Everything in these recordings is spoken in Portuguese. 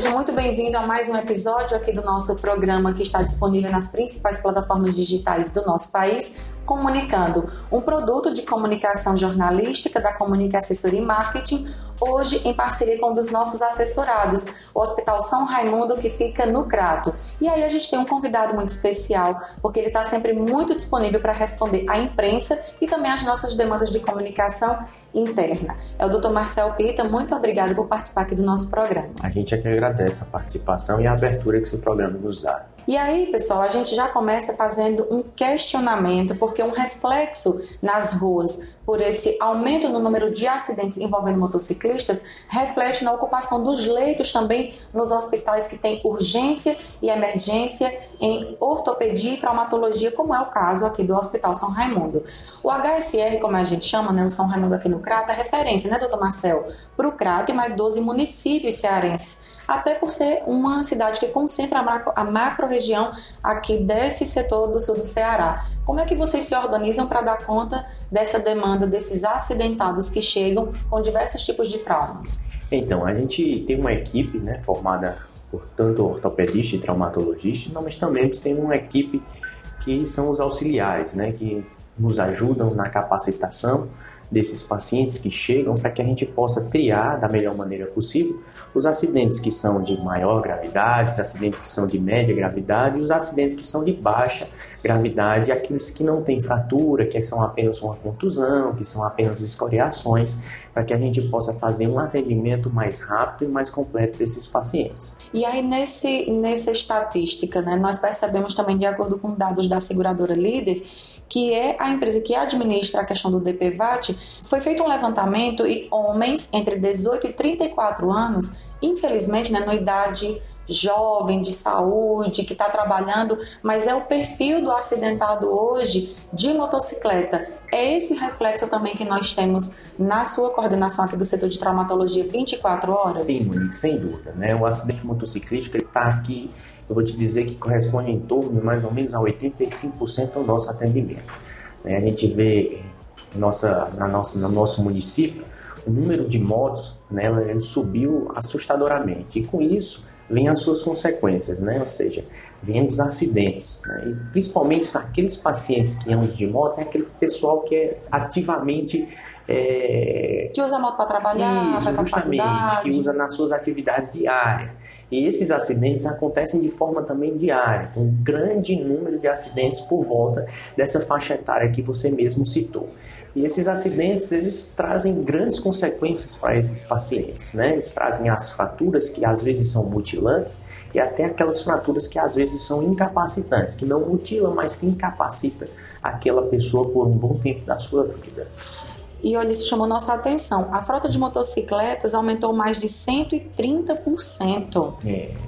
seja muito bem-vindo a mais um episódio aqui do nosso programa que está disponível nas principais plataformas digitais do nosso país, Comunicando, um produto de comunicação jornalística da Comunica Assessoria e Marketing, hoje em parceria com um dos nossos assessorados, o Hospital São Raimundo, que fica no Crato. E aí a gente tem um convidado muito especial, porque ele está sempre muito disponível para responder à imprensa e também às nossas demandas de comunicação interna. É o Dr. Marcel Pita, muito obrigado por participar aqui do nosso programa. A gente é que agradece a participação e a abertura que seu programa nos dá. E aí, pessoal, a gente já começa fazendo um questionamento, porque um reflexo nas ruas por esse aumento no número de acidentes envolvendo motociclistas reflete na ocupação dos leitos também nos hospitais que têm urgência e emergência em ortopedia e traumatologia, como é o caso aqui do Hospital São Raimundo. O HSR, como a gente chama, né, o São Raimundo aqui no Crato, é referência, né, doutor Marcel, para o Crato e mais 12 municípios cearenses até por ser uma cidade que concentra a macro, a macro região aqui desse setor do sul do Ceará. Como é que vocês se organizam para dar conta dessa demanda desses acidentados que chegam com diversos tipos de traumas? Então, a gente tem uma equipe né, formada por tanto ortopedista e traumatologista, mas também tem uma equipe que são os auxiliares, né, que nos ajudam na capacitação desses pacientes que chegam para que a gente possa triar da melhor maneira possível os acidentes que são de maior gravidade, os acidentes que são de média gravidade e os acidentes que são de baixa gravidade, aqueles que não têm fratura, que são apenas uma contusão, que são apenas escoriações, para que a gente possa fazer um atendimento mais rápido e mais completo desses pacientes. E aí nesse nessa estatística, né, nós percebemos também de acordo com dados da seguradora líder que é a empresa que administra a questão do DPVAT, foi feito um levantamento e homens entre 18 e 34 anos, infelizmente, né, na idade jovem, de saúde, que está trabalhando, mas é o perfil do acidentado hoje de motocicleta. É esse reflexo também que nós temos na sua coordenação aqui do setor de traumatologia 24 horas? Sim, sem dúvida. Né? O acidente motociclístico está aqui eu vou te dizer que corresponde em torno mais ou menos a 85% do nosso atendimento. Né? A gente vê nossa, na nossa, no nosso município o número de motos né, subiu assustadoramente e com isso vem as suas consequências, né? ou seja, vem os acidentes. Né? E principalmente aqueles pacientes que andam de moto, é aquele pessoal que é ativamente é... Que usa a moto para trabalhar, Isso, justamente, que usa nas suas atividades diárias. E esses acidentes acontecem de forma também diária, um grande número de acidentes por volta dessa faixa etária que você mesmo citou. E esses acidentes, eles trazem grandes consequências para esses pacientes, né? Eles trazem as fraturas que às vezes são mutilantes e até aquelas fraturas que às vezes são incapacitantes, que não mutilam, mas que incapacita aquela pessoa por um bom tempo da sua vida. E olha, isso chamou nossa atenção. A frota de motocicletas aumentou mais de 130%. É.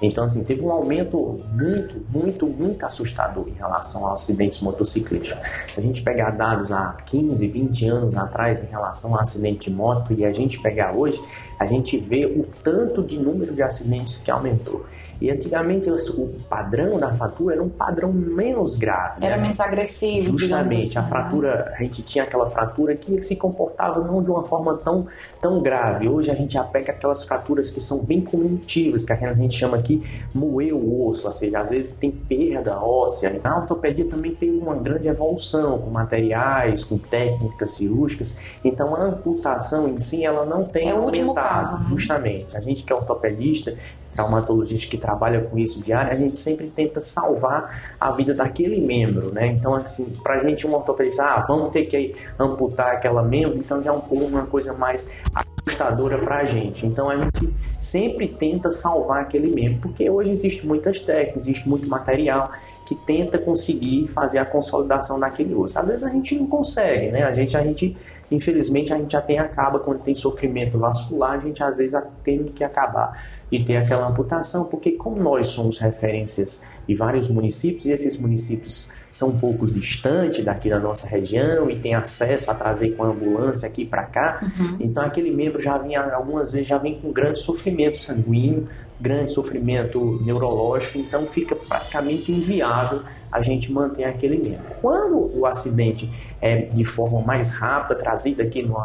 Então, assim, teve um aumento muito, muito, muito assustador em relação aos acidentes motociclistas. Se a gente pegar dados há 15, 20 anos atrás em relação ao acidente de moto e a gente pegar hoje, a gente vê o tanto de número de acidentes que aumentou. E antigamente o padrão da fratura era um padrão menos grave. Era né? menos agressivo. Justamente, assim, a né? fratura, a gente tinha aquela fratura que se comportava não de uma forma tão, tão grave. Hoje a gente já pega aquelas fraturas que são bem comunitivas, que a gente chama aqui moer o osso, ou seja, às vezes tem perda óssea. A ortopedia também teve uma grande evolução com materiais, com técnicas cirúrgicas. Então a amputação em si ela não tem é o último caso. Né? Justamente. A gente que é ortopedista, traumatologista que trabalha com isso diário, a gente sempre tenta salvar a vida daquele membro, né? Então, assim, pra gente um ortopedista, ah, vamos ter que amputar aquela membro, então já é um, uma coisa mais assustadora pra gente. Então, a gente sempre tenta salvar aquele membro, porque hoje existe muitas técnicas, existe muito material que tenta conseguir fazer a consolidação daquele osso. Às vezes a gente não consegue, né? A gente, a gente infelizmente, a gente já tem acaba quando tem sofrimento vascular, a gente às vezes tem que acabar de ter aquela amputação, porque como nós somos referências de vários municípios e esses municípios são um pouco distantes daqui da nossa região e tem acesso a trazer com a ambulância aqui para cá, uhum. então aquele membro já vem algumas vezes já vem com grande sofrimento sanguíneo, grande sofrimento neurológico, então fica praticamente inviável a gente manter aquele membro. Quando o acidente é de forma mais rápida trazido aqui no,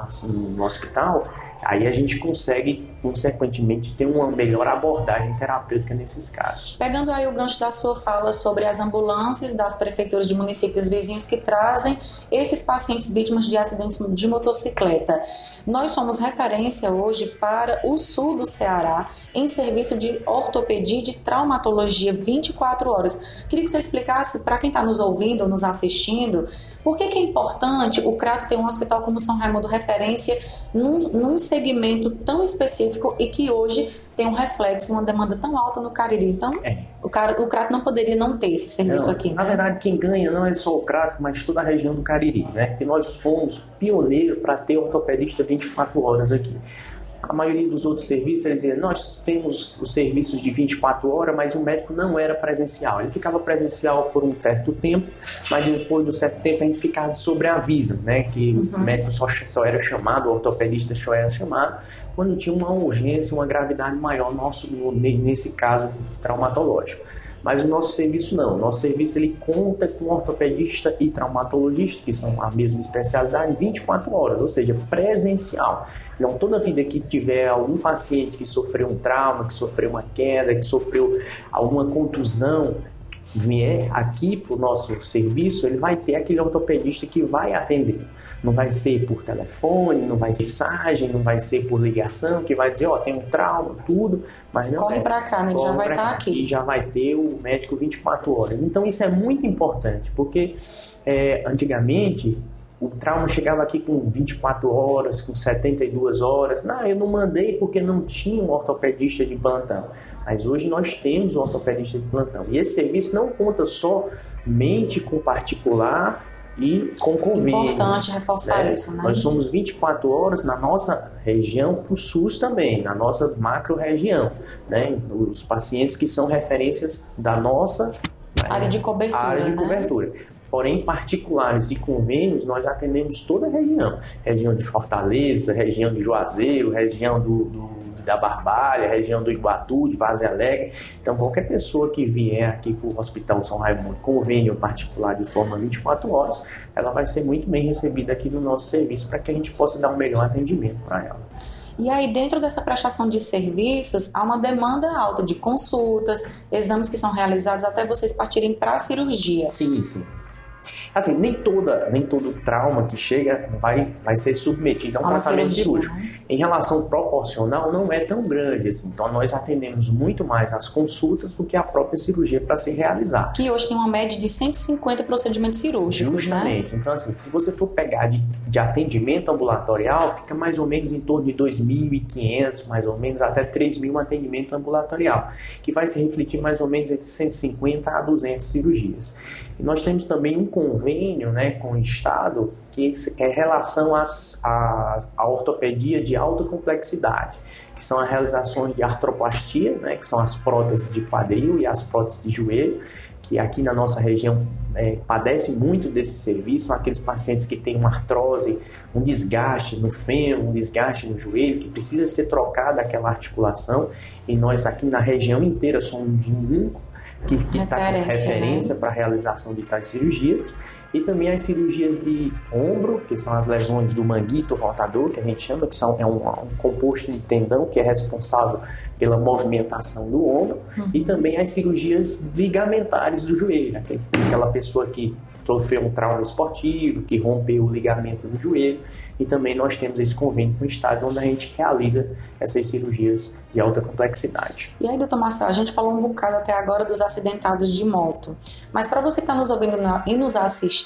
no hospital, Aí a gente consegue, consequentemente, ter uma melhor abordagem terapêutica nesses casos. Pegando aí o gancho da sua fala sobre as ambulâncias das prefeituras de municípios vizinhos que trazem esses pacientes vítimas de acidentes de motocicleta. Nós somos referência hoje para o sul do Ceará em serviço de ortopedia e de traumatologia 24 horas. Queria que você explicasse para quem está nos ouvindo ou nos assistindo por que, que, é importante o Crato ter um hospital como São Raimundo referência num, num segmento tão específico e que hoje tem um reflexo, uma demanda tão alta no Cariri. Então, é. o, cara, o Crato não poderia não ter esse serviço não, aqui. Né? Na verdade, quem ganha não é só o Crato, mas toda a região do Cariri, né? Porque nós fomos pioneiros para ter ortopedista 24 horas aqui. A maioria dos outros serviços, eles diziam, nós temos os serviços de 24 horas, mas o médico não era presencial. Ele ficava presencial por um certo tempo, mas depois de um certo tempo a gente ficava de sobreaviso, né? Que uhum. o médico só, só era chamado, o ortopedista só era chamado, quando tinha uma urgência, uma gravidade maior nosso, nesse caso traumatológico. Mas o nosso serviço não. O nosso serviço ele conta com ortopedista e traumatologista, que são a mesma especialidade, 24 horas, ou seja, presencial. Então, toda vida que tiver algum paciente que sofreu um trauma, que sofreu uma queda, que sofreu alguma contusão, vier aqui para o nosso serviço, ele vai ter aquele ortopedista que vai atender. Não vai ser por telefone, não vai ser mensagem, não vai ser por ligação, que vai dizer, ó, oh, tem um trauma, tudo, mas não Corre é. para cá, né? já vai estar tá aqui. E já vai ter o médico 24 horas. Então isso é muito importante, porque é, antigamente o trauma chegava aqui com 24 horas, com 72 horas. Não, eu não mandei porque não tinha um ortopedista de plantão. Mas hoje nós temos um ortopedista de plantão. E esse serviço não conta somente com particular e com convênio. Importante reforçar né? isso, né? Nós somos 24 horas na nossa região, para o SUS também, na nossa macro-região. Né? Os pacientes que são referências da nossa área de cobertura. Área de né? cobertura. Porém, particulares e convênios, nós atendemos toda a região. Região de Fortaleza, região de Juazeiro, região do, do da Barbalha, região do Iguatu, de Vaze Alegre. Então, qualquer pessoa que vier aqui para o Hospital São Raimundo, convênio particular de forma 24 horas, ela vai ser muito bem recebida aqui no nosso serviço para que a gente possa dar um melhor atendimento para ela. E aí, dentro dessa prestação de serviços, há uma demanda alta de consultas, exames que são realizados até vocês partirem para a cirurgia. Sim, sim. Assim, nem toda, nem todo trauma que chega vai, vai ser submetido a um a tratamento cirúrgico. Né? Em relação proporcional, não é tão grande assim. Então, nós atendemos muito mais as consultas do que a própria cirurgia para se realizar. Que hoje tem uma média de 150 procedimentos cirúrgicos, né? Justamente. Né? Então, assim, se você for pegar de, de atendimento ambulatorial, fica mais ou menos em torno de 2.500, mais ou menos, até 3.000 um atendimento ambulatorial, que vai se refletir mais ou menos entre 150 a 200 cirurgias. E nós temos também um convênio né, com o Estado que é relação às, à, à ortopedia de alta complexidade, que são as realizações de artroplastia, né, que são as próteses de quadril e as próteses de joelho, que aqui na nossa região é, padece muito desse serviço, são aqueles pacientes que têm uma artrose, um desgaste no fêmur, um desgaste no joelho, que precisa ser trocada aquela articulação, e nós aqui na região inteira somos um único que está com referência né? para a realização de tais cirurgias. E também as cirurgias de ombro, que são as lesões do manguito rotador, que a gente chama, que são, é um, um composto de tendão que é responsável pela movimentação do ombro. Uhum. E também as cirurgias ligamentares do joelho, aquela pessoa que sofreu um trauma esportivo, que rompeu o ligamento do joelho. E também nós temos esse convênio com o Estado, onde a gente realiza essas cirurgias de alta complexidade. E aí, doutor Marcelo, a gente falou um bocado até agora dos acidentados de moto. Mas para você que está nos ouvindo e nos assistindo,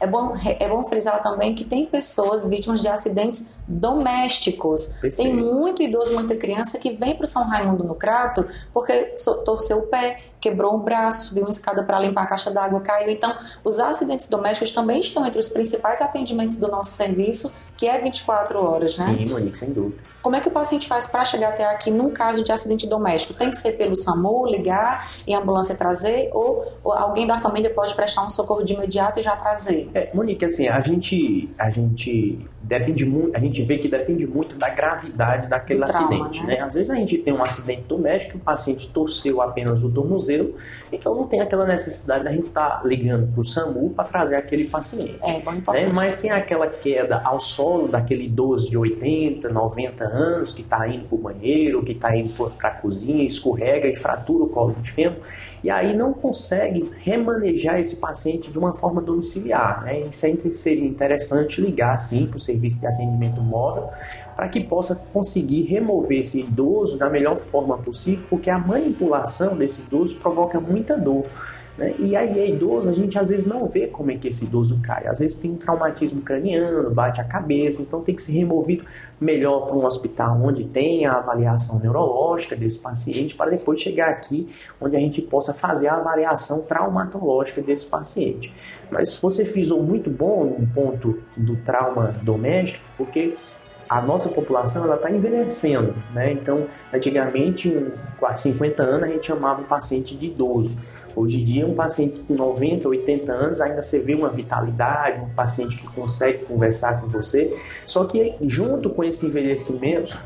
é bom, é bom frisar também que tem pessoas vítimas de acidentes domésticos. Perfeito. Tem muito idoso, muita criança que vem para o São Raimundo no Crato porque torceu o pé, quebrou um braço, subiu uma escada para limpar a caixa d'água, caiu. Então, os acidentes domésticos também estão entre os principais atendimentos do nosso serviço, que é 24 horas, né? Sim, Monique, sem dúvida. Como é que o paciente faz para chegar até aqui num caso de acidente doméstico? Tem que ser pelo SAMU, ligar e a ambulância trazer ou, ou alguém da família pode prestar um socorro de imediato e já trazer? É, Monique, assim, a gente, a gente depende muito, a gente vê que depende muito da gravidade daquele acidente, né? né? Às vezes a gente tem um acidente doméstico, o paciente torceu apenas o tornozelo, então não tem aquela necessidade da gente estar tá ligando para o SAMU para trazer aquele paciente. É, bom, né? Mas tem aquela queda ao solo daquele idoso de 80, 90 anos que está indo para o banheiro, que está indo para a cozinha, escorrega e fratura o colo de fêmur, e aí não consegue remanejar esse paciente de uma forma domiciliar. Né? Isso seria interessante ligar sim para o serviço de atendimento móvel para que possa conseguir remover esse idoso da melhor forma possível, porque a manipulação desse idoso provoca muita dor. Né? E aí, é idoso, a gente às vezes não vê como é que esse idoso cai. Às vezes tem um traumatismo craniano, bate a cabeça, então tem que ser removido melhor para um hospital onde tem a avaliação neurológica desse paciente, para depois chegar aqui onde a gente possa fazer a avaliação traumatológica desse paciente. Mas você frisou muito bom no ponto do trauma doméstico, porque a nossa população ela está envelhecendo, né? Então, antigamente, com 50 anos, a gente chamava o paciente de idoso. Hoje em dia, um paciente com 90, 80 anos, ainda você vê uma vitalidade, um paciente que consegue conversar com você. Só que junto com esse envelhecimento,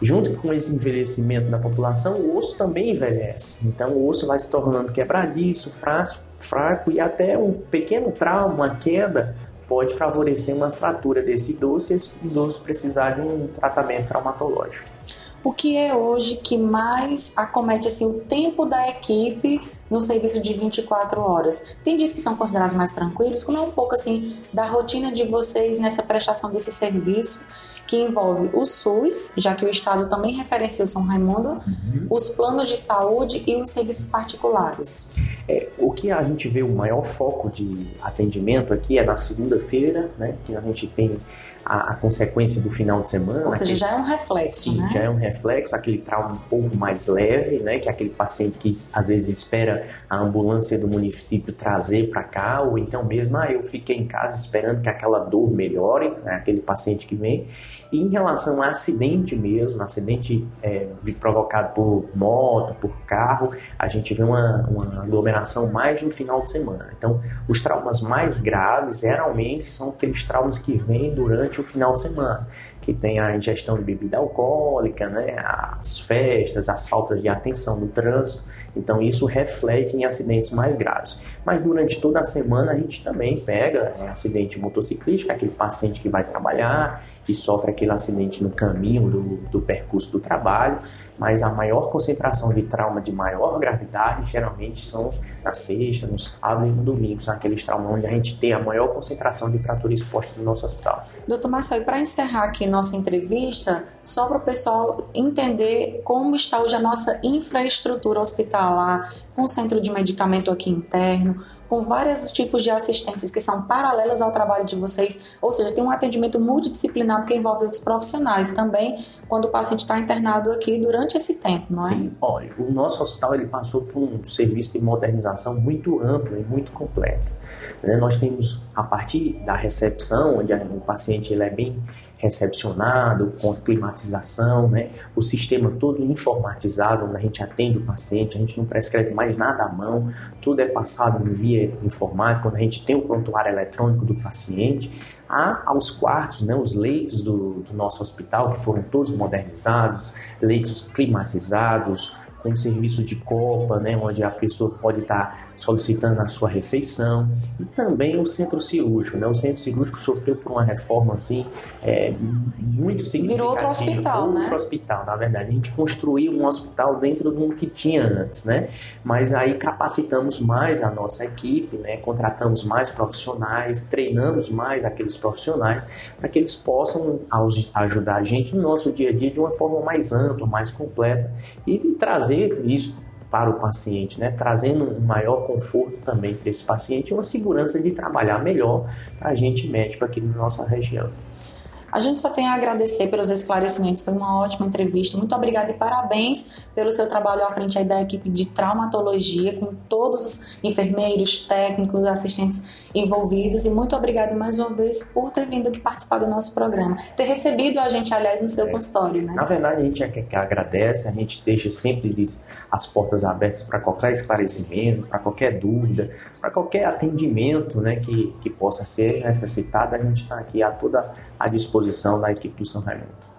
junto com esse envelhecimento da população, o osso também envelhece. Então, o osso vai se tornando quebradiço, fraco, fraco e até um pequeno trauma, uma queda, pode favorecer uma fratura desse idoso se esse idoso precisar de um tratamento traumatológico. O que é hoje que mais acomete assim, o tempo da equipe no serviço de 24 horas. Tem dias que são considerados mais tranquilos, como é um pouco assim da rotina de vocês nessa prestação desse serviço que envolve o SUS, já que o Estado também referencia o São Raimundo, uhum. os planos de saúde e os serviços particulares. É, o que a gente vê o maior foco de atendimento aqui é na segunda-feira, né, que a gente tem a, a, consequência do final de semana. Ou seja, já é um reflexo, sim, né? já é um reflexo, aquele trauma um pouco mais leve, né? Que é aquele paciente que às vezes espera a ambulância do município trazer para cá, ou então mesmo, ah, eu fiquei em casa esperando que aquela dor melhore, né? aquele paciente que vem. E em relação a acidente mesmo, acidente é, provocado por moto, por carro, a gente vê uma, uma aglomeração mais no final de semana. Então, os traumas mais graves, geralmente, são aqueles traumas que vêm durante durante o final de semana, que tem a ingestão de bebida alcoólica, né, as festas, as faltas de atenção no trânsito. Então isso reflete em acidentes mais graves. Mas durante toda a semana a gente também pega né, acidente motociclístico, aquele paciente que vai trabalhar e sofre aquele acidente no caminho do, do percurso do trabalho mas a maior concentração de trauma de maior gravidade geralmente são na sexta, no sábado e no domingo, são aqueles traumas onde a gente tem a maior concentração de fratura exposta no nosso hospital. Doutor Marcelo, para encerrar aqui nossa entrevista, só para o pessoal entender como está hoje a nossa infraestrutura hospitalar, com centro de medicamento aqui interno, com vários tipos de assistências que são paralelas ao trabalho de vocês, ou seja, tem um atendimento multidisciplinar que envolve outros profissionais também, quando o paciente está internado aqui durante esse tempo, não é? Sim, olha, o nosso hospital ele passou por um serviço de modernização muito amplo e muito completo. Né? Nós temos, a partir da recepção, onde o paciente ele é bem recepcionado, com climatização, né? o sistema todo informatizado, onde a gente atende o paciente, a gente não prescreve mais nada à mão, tudo é passado via informática, quando a gente tem o prontuário eletrônico do paciente, há aos quartos, né, os leitos do, do nosso hospital, que foram todos modernizados, leitos climatizados, com serviço de copa, né, onde a pessoa pode estar solicitando a sua refeição, e também o centro cirúrgico. Né? O centro cirúrgico sofreu por uma reforma assim, é, muito significativa. Virou outro hospital, outro né? Outro hospital, na verdade. A gente construiu um hospital dentro do que tinha antes, né? Mas aí capacitamos mais a nossa equipe, né? contratamos mais profissionais, treinamos mais aqueles profissionais para que eles possam ajudar a gente no nosso dia a dia de uma forma mais ampla, mais completa e trazer trazer isso para o paciente, né? trazendo um maior conforto também para esse paciente e uma segurança de trabalhar melhor para a gente médico aqui na nossa região. A gente só tem a agradecer pelos esclarecimentos, foi uma ótima entrevista. Muito obrigada e parabéns pelo seu trabalho à frente aí da equipe de traumatologia, com todos os enfermeiros, técnicos, assistentes envolvidos. E muito obrigada mais uma vez por ter vindo aqui participar do nosso programa. Ter recebido a gente, aliás, no seu é. consultório, né? Na verdade, a gente é que agradece, a gente deixa sempre as portas abertas para qualquer esclarecimento, para qualquer dúvida, para qualquer atendimento né, que, que possa ser necessitado. A gente está aqui a toda a disposição da equipe do São Raimundo.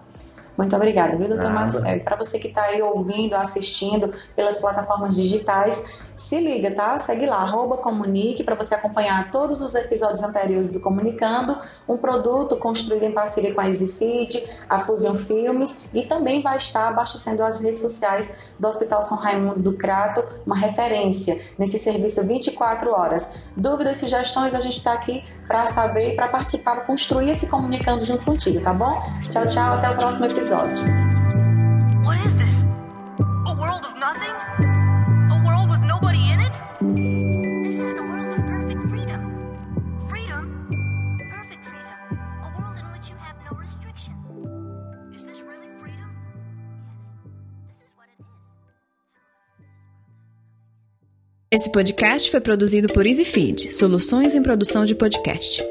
Muito obrigada, viu, doutor Marcelo? Para você que está aí ouvindo, assistindo pelas plataformas digitais, se liga, tá? Segue lá, arroba comunique, para você acompanhar todos os episódios anteriores do Comunicando, um produto construído em parceria com a EasyFeed, a Fusion Filmes, e também vai estar abastecendo as redes sociais do Hospital São Raimundo do Crato, uma referência nesse serviço 24 horas. Dúvidas, sugestões, a gente está aqui para saber para participar, para construir esse comunicando junto contigo, tá bom? Tchau, tchau, até o próximo episódio. What is this? A world of nothing? Esse podcast foi produzido por EasyFeed, soluções em produção de podcast.